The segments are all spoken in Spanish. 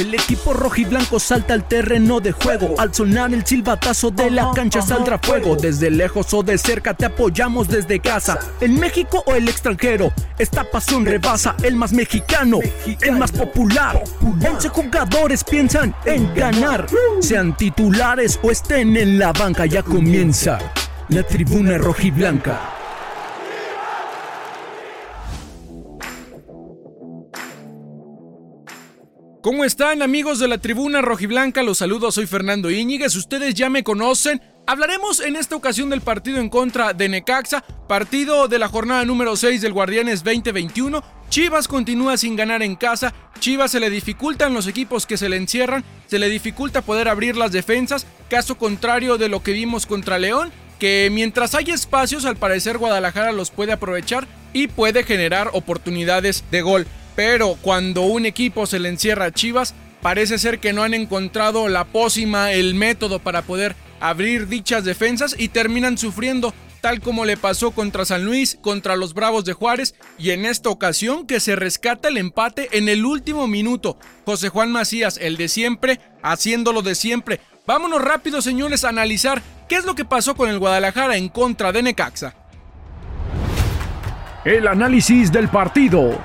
El equipo rojiblanco salta al terreno de juego. Al sonar el silbatazo de la cancha saldrá fuego. Desde lejos o de cerca te apoyamos desde casa. En México o el extranjero, esta pasión rebasa el más mexicano, el más popular. 11 jugadores piensan en ganar. Sean titulares o estén en la banca, ya comienza la tribuna rojiblanca. ¿Cómo están amigos de la tribuna rojiblanca? Los saludo, soy Fernando Íñiguez, ustedes ya me conocen. Hablaremos en esta ocasión del partido en contra de Necaxa, partido de la jornada número 6 del Guardianes 2021. Chivas continúa sin ganar en casa, Chivas se le dificultan los equipos que se le encierran, se le dificulta poder abrir las defensas, caso contrario de lo que vimos contra León, que mientras hay espacios al parecer Guadalajara los puede aprovechar y puede generar oportunidades de gol pero cuando un equipo se le encierra a Chivas, parece ser que no han encontrado la pócima, el método para poder abrir dichas defensas y terminan sufriendo, tal como le pasó contra San Luis, contra los Bravos de Juárez y en esta ocasión que se rescata el empate en el último minuto. José Juan Macías, el de siempre, haciéndolo de siempre. Vámonos rápido, señores, a analizar qué es lo que pasó con el Guadalajara en contra de Necaxa. El análisis del partido.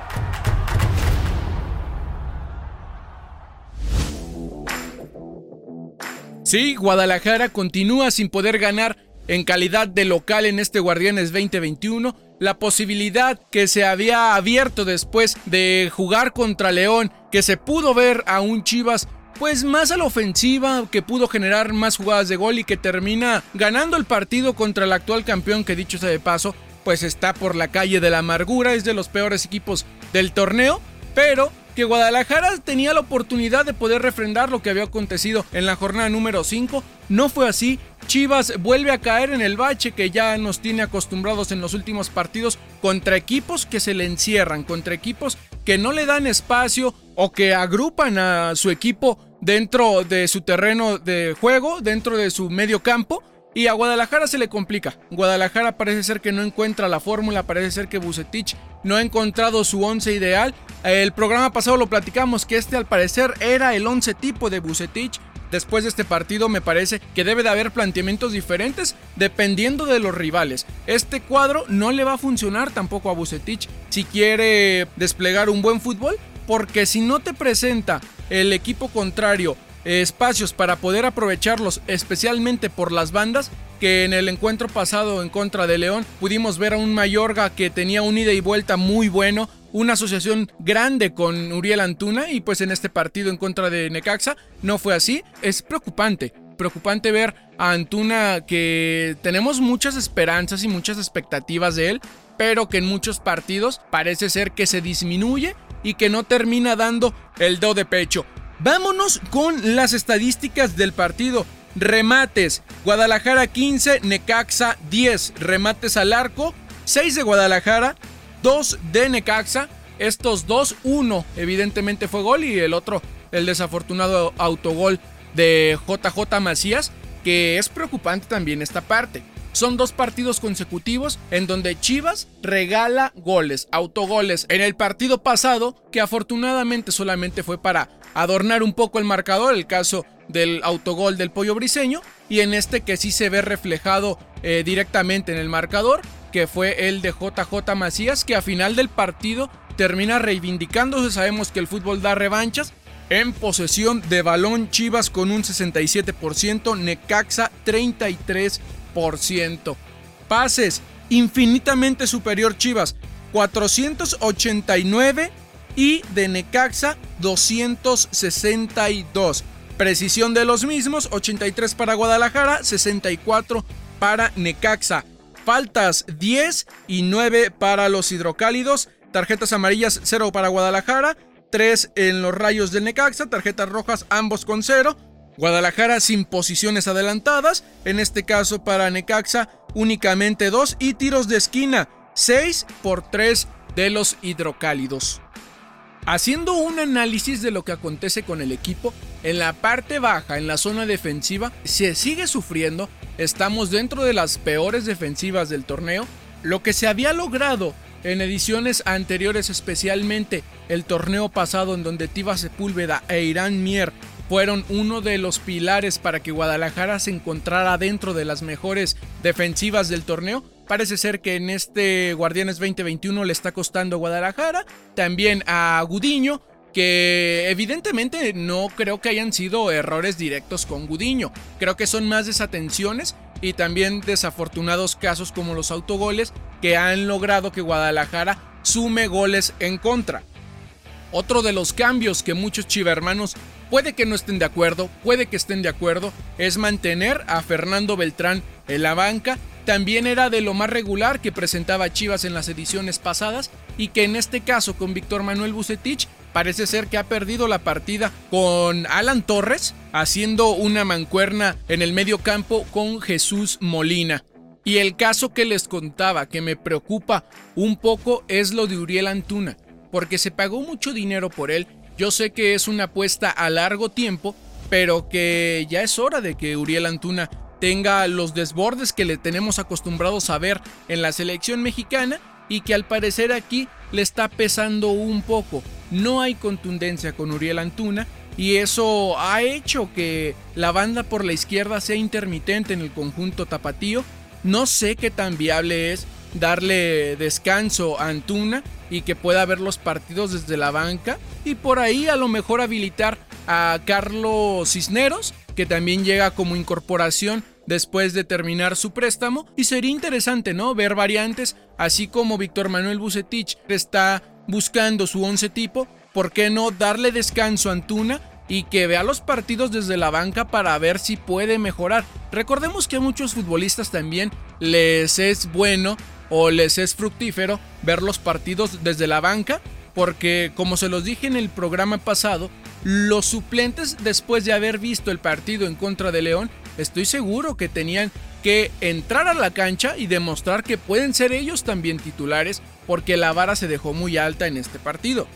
Sí, Guadalajara continúa sin poder ganar en calidad de local en este Guardianes 2021. La posibilidad que se había abierto después de jugar contra León, que se pudo ver a un Chivas pues más a la ofensiva, que pudo generar más jugadas de gol y que termina ganando el partido contra el actual campeón que dicho sea de paso, pues está por la calle de la amargura, es de los peores equipos del torneo, pero que Guadalajara tenía la oportunidad de poder refrendar lo que había acontecido en la jornada número 5. No fue así. Chivas vuelve a caer en el bache que ya nos tiene acostumbrados en los últimos partidos contra equipos que se le encierran, contra equipos que no le dan espacio o que agrupan a su equipo dentro de su terreno de juego, dentro de su medio campo y a Guadalajara se le complica. Guadalajara parece ser que no encuentra la fórmula, parece ser que Bucetich no ha encontrado su once ideal. El programa pasado lo platicamos que este al parecer era el once tipo de Bucetich. Después de este partido me parece que debe de haber planteamientos diferentes dependiendo de los rivales. Este cuadro no le va a funcionar tampoco a Bucetich si quiere desplegar un buen fútbol, porque si no te presenta el equipo contrario espacios para poder aprovecharlos, especialmente por las bandas, que en el encuentro pasado en contra de León pudimos ver a un Mayorga que tenía un ida y vuelta muy bueno, una asociación grande con Uriel Antuna y pues en este partido en contra de Necaxa no fue así, es preocupante. Preocupante ver a Antuna que tenemos muchas esperanzas y muchas expectativas de él, pero que en muchos partidos parece ser que se disminuye y que no termina dando el do de pecho. Vámonos con las estadísticas del partido. Remates, Guadalajara 15, Necaxa 10. Remates al arco, 6 de Guadalajara, 2 de Necaxa. Estos dos, uno evidentemente fue gol y el otro el desafortunado autogol de JJ Macías, que es preocupante también esta parte. Son dos partidos consecutivos en donde Chivas regala goles, autogoles. En el partido pasado, que afortunadamente solamente fue para adornar un poco el marcador, el caso del autogol del pollo briseño, y en este que sí se ve reflejado eh, directamente en el marcador, que fue el de JJ Macías, que a final del partido termina reivindicándose. Sabemos que el fútbol da revanchas. En posesión de balón, Chivas con un 67%, Necaxa 33%. Pases, infinitamente superior Chivas, 489 y de Necaxa 262. Precisión de los mismos, 83 para Guadalajara, 64 para Necaxa. Faltas 10 y 9 para los hidrocálidos. Tarjetas amarillas 0 para Guadalajara, 3 en los rayos del Necaxa, tarjetas rojas ambos con 0. Guadalajara sin posiciones adelantadas, en este caso para Necaxa únicamente 2 y tiros de esquina 6 por 3 de los hidrocálidos. Haciendo un análisis de lo que acontece con el equipo, en la parte baja, en la zona defensiva, se sigue sufriendo, estamos dentro de las peores defensivas del torneo, lo que se había logrado En ediciones anteriores, especialmente el torneo pasado en donde Tiva Sepúlveda e Irán Mier fueron uno de los pilares para que Guadalajara se encontrara dentro de las mejores defensivas del torneo. Parece ser que en este Guardianes 2021 le está costando Guadalajara, también a Gudiño, que evidentemente no creo que hayan sido errores directos con Gudiño. Creo que son más desatenciones y también desafortunados casos como los autogoles que han logrado que Guadalajara sume goles en contra. Otro de los cambios que muchos chivermanos puede que no estén de acuerdo, puede que estén de acuerdo, es mantener a Fernando Beltrán en la banca. También era de lo más regular que presentaba Chivas en las ediciones pasadas y que en este caso con Víctor Manuel Bucetich parece ser que ha perdido la partida con Alan Torres haciendo una mancuerna en el medio campo con Jesús Molina. Y el caso que les contaba que me preocupa un poco es lo de Uriel Antuna, porque se pagó mucho dinero por él yo sé que es una apuesta a largo tiempo, pero que ya es hora de que Uriel Antuna tenga los desbordes que le tenemos acostumbrados a ver en la selección mexicana y que al parecer aquí le está pesando un poco. No hay contundencia con Uriel Antuna y eso ha hecho que la banda por la izquierda sea intermitente en el conjunto tapatío. No sé qué tan viable es darle descanso a Antuna y que pueda ver los partidos desde la banca y por ahí a lo mejor habilitar a Carlos Cisneros que también llega como incorporación después de terminar su préstamo y sería interesante, ¿no? Ver variantes, así como Víctor Manuel Bucetich está buscando su once tipo, ¿por qué no darle descanso a Antuna y que vea los partidos desde la banca para ver si puede mejorar? Recordemos que a muchos futbolistas también les es bueno o les es fructífero ver los partidos desde la banca, porque como se los dije en el programa pasado, los suplentes después de haber visto el partido en contra de León, estoy seguro que tenían que entrar a la cancha y demostrar que pueden ser ellos también titulares, porque la vara se dejó muy alta en este partido.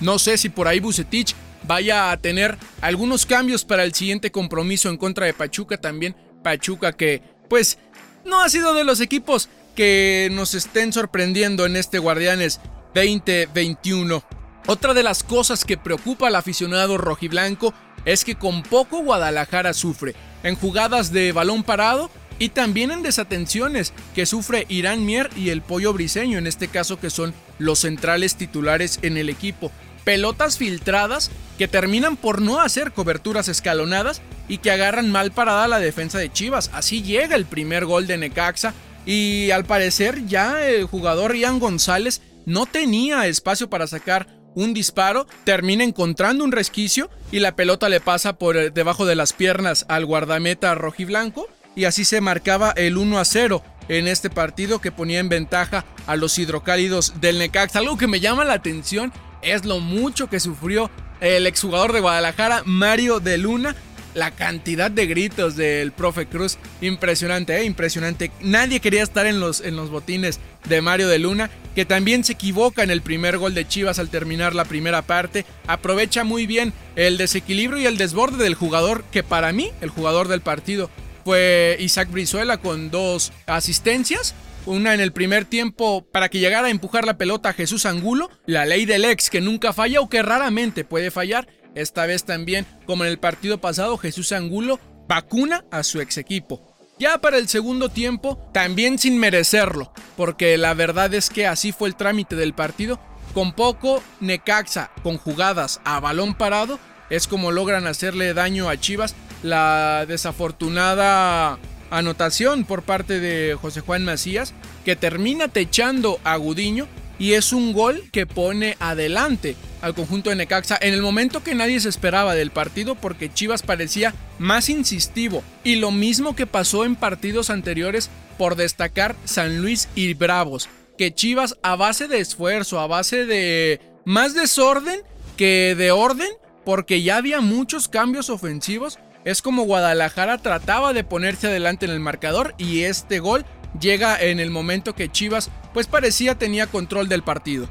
No sé si por ahí Bucetich vaya a tener algunos cambios para el siguiente compromiso en contra de Pachuca también. Pachuca que pues no ha sido de los equipos que nos estén sorprendiendo en este Guardianes 2021. Otra de las cosas que preocupa al aficionado rojiblanco es que con poco Guadalajara sufre en jugadas de balón parado y también en desatenciones que sufre Irán Mier y el Pollo Briseño, en este caso que son los centrales titulares en el equipo. Pelotas filtradas que terminan por no hacer coberturas escalonadas y que agarran mal parada la defensa de Chivas. Así llega el primer gol de Necaxa y al parecer ya el jugador Ian González no tenía espacio para sacar un disparo, termina encontrando un resquicio y la pelota le pasa por eh, debajo de las piernas al guardameta rojiblanco y así se marcaba el 1 a 0 en este partido que ponía en ventaja a los hidrocálidos del Necaxa. Algo que me llama la atención es lo mucho que sufrió el exjugador de Guadalajara, Mario de Luna, la cantidad de gritos del profe Cruz, impresionante, ¿eh? impresionante. Nadie quería estar en los, en los botines de Mario de Luna, que también se equivoca en el primer gol de Chivas al terminar la primera parte. Aprovecha muy bien el desequilibrio y el desborde del jugador, que para mí, el jugador del partido, fue Isaac Brizuela con dos asistencias. Una en el primer tiempo para que llegara a empujar la pelota a Jesús Angulo, la ley del ex que nunca falla o que raramente puede fallar esta vez también, como en el partido pasado, Jesús Angulo vacuna a su ex equipo. Ya para el segundo tiempo, también sin merecerlo, porque la verdad es que así fue el trámite del partido. Con poco Necaxa, con jugadas a balón parado, es como logran hacerle daño a Chivas. La desafortunada anotación por parte de José Juan Macías, que termina techando a Gudiño y es un gol que pone adelante al conjunto de Necaxa en el momento que nadie se esperaba del partido porque Chivas parecía más insistivo y lo mismo que pasó en partidos anteriores por destacar San Luis y Bravos, que Chivas a base de esfuerzo, a base de más desorden que de orden, porque ya había muchos cambios ofensivos, es como Guadalajara trataba de ponerse adelante en el marcador y este gol llega en el momento que Chivas pues parecía tenía control del partido.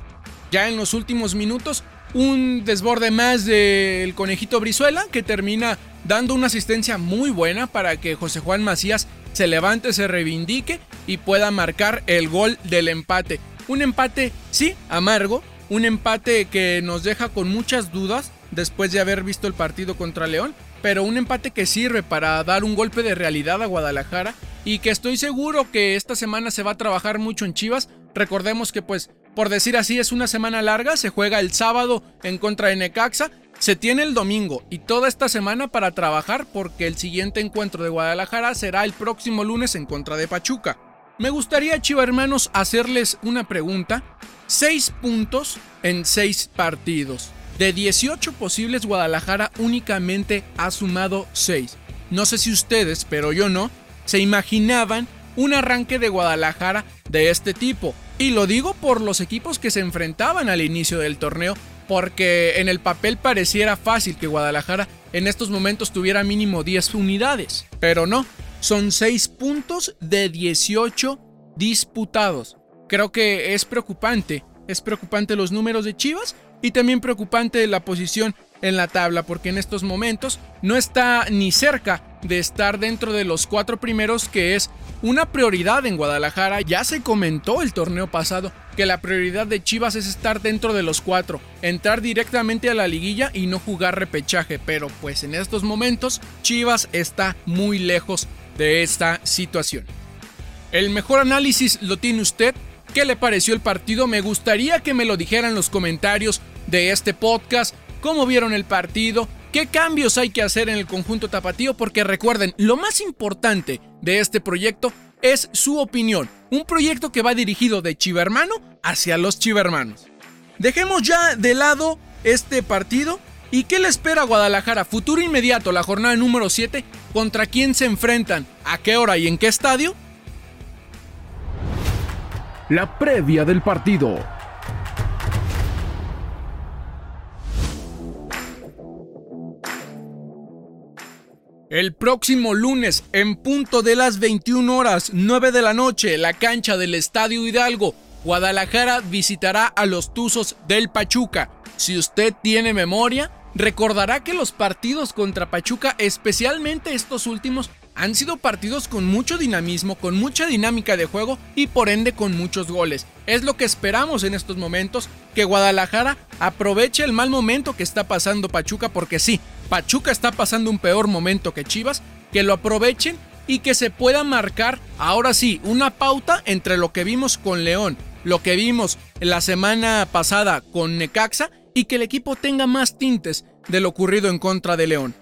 Ya en los últimos minutos un desborde más del conejito Brizuela que termina dando una asistencia muy buena para que José Juan Macías se levante, se reivindique y pueda marcar el gol del empate. Un empate, sí, amargo, un empate que nos deja con muchas dudas después de haber visto el partido contra León, pero un empate que sirve para dar un golpe de realidad a Guadalajara y que estoy seguro que esta semana se va a trabajar mucho en Chivas. Recordemos que pues, por decir así, es una semana larga, se juega el sábado en contra de Necaxa, se tiene el domingo y toda esta semana para trabajar porque el siguiente encuentro de Guadalajara será el próximo lunes en contra de Pachuca. Me gustaría, Chiva hermanos, hacerles una pregunta. Seis puntos en seis partidos. De 18 posibles, Guadalajara únicamente ha sumado 6. No sé si ustedes, pero yo no, se imaginaban un arranque de Guadalajara de este tipo. Y lo digo por los equipos que se enfrentaban al inicio del torneo, porque en el papel pareciera fácil que Guadalajara en estos momentos tuviera mínimo 10 unidades. Pero no, son 6 puntos de 18 disputados. Creo que es preocupante. Es preocupante los números de Chivas y también preocupante la posición en la tabla porque en estos momentos no está ni cerca de estar dentro de los cuatro primeros que es una prioridad en Guadalajara. Ya se comentó el torneo pasado que la prioridad de Chivas es estar dentro de los cuatro, entrar directamente a la liguilla y no jugar repechaje, pero pues en estos momentos Chivas está muy lejos de esta situación. El mejor análisis lo tiene usted. ¿Qué le pareció el partido? Me gustaría que me lo dijera en los comentarios de este podcast, cómo vieron el partido, qué cambios hay que hacer en el conjunto tapatío, porque recuerden, lo más importante de este proyecto es su opinión, un proyecto que va dirigido de chivermano hacia los chivermanos. Dejemos ya de lado este partido ¿Y qué le espera a Guadalajara? Futuro inmediato, la jornada número 7. ¿Contra quién se enfrentan? ¿A qué hora y en qué estadio? La previa del partido. El próximo lunes, en punto de las 21 horas 9 de la noche, la cancha del Estadio Hidalgo, Guadalajara visitará a los Tuzos del Pachuca. Si usted tiene memoria, recordará que los partidos contra Pachuca, especialmente estos últimos, han sido partidos con mucho dinamismo, con mucha dinámica de juego y por ende con muchos goles. Es lo que esperamos en estos momentos, que Guadalajara aproveche el mal momento que está pasando Pachuca, porque sí, Pachuca está pasando un peor momento que Chivas, que lo aprovechen y que se pueda marcar ahora sí una pauta entre lo que vimos con León, lo que vimos la semana pasada con Necaxa y que el equipo tenga más tintes de lo ocurrido en contra de León.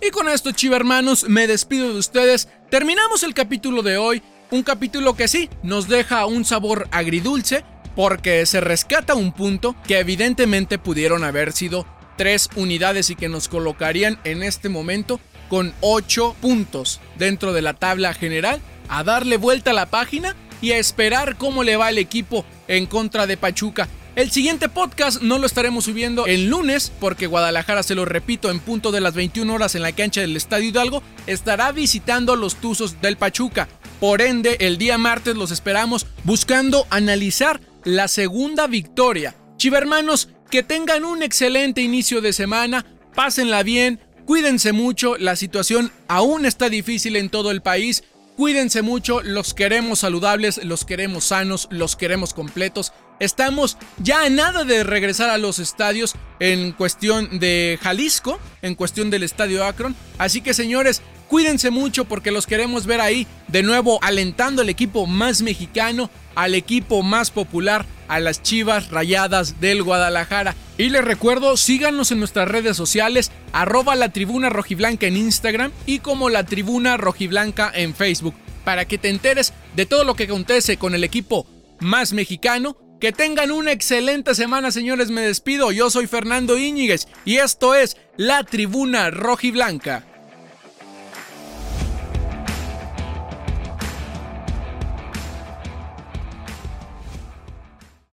Y con esto, chiva hermanos, me despido de ustedes. Terminamos el capítulo de hoy, un capítulo que sí nos deja un sabor agridulce porque se rescata un punto que evidentemente pudieron haber sido tres unidades y que nos colocarían en este momento con ocho puntos dentro de la tabla general, a darle vuelta a la página y a esperar cómo le va el equipo en contra de Pachuca. El siguiente podcast no lo estaremos subiendo el lunes porque Guadalajara, se lo repito, en punto de las 21 horas en la cancha del Estadio Hidalgo, estará visitando los Tuzos del Pachuca. Por ende, el día martes los esperamos buscando analizar la segunda victoria. Chivermanos, que tengan un excelente inicio de semana, pásenla bien, cuídense mucho, la situación aún está difícil en todo el país. Cuídense mucho, los queremos saludables, los queremos sanos, los queremos completos. Estamos ya a nada de regresar a los estadios en cuestión de Jalisco, en cuestión del estadio Akron. Así que señores, cuídense mucho porque los queremos ver ahí de nuevo alentando al equipo más mexicano, al equipo más popular a las Chivas Rayadas del Guadalajara. Y les recuerdo, síganos en nuestras redes sociales, arroba la tribuna rojiblanca en Instagram y como la tribuna rojiblanca en Facebook, para que te enteres de todo lo que acontece con el equipo más mexicano. Que tengan una excelente semana, señores. Me despido. Yo soy Fernando Íñiguez y esto es La Tribuna Rojiblanca.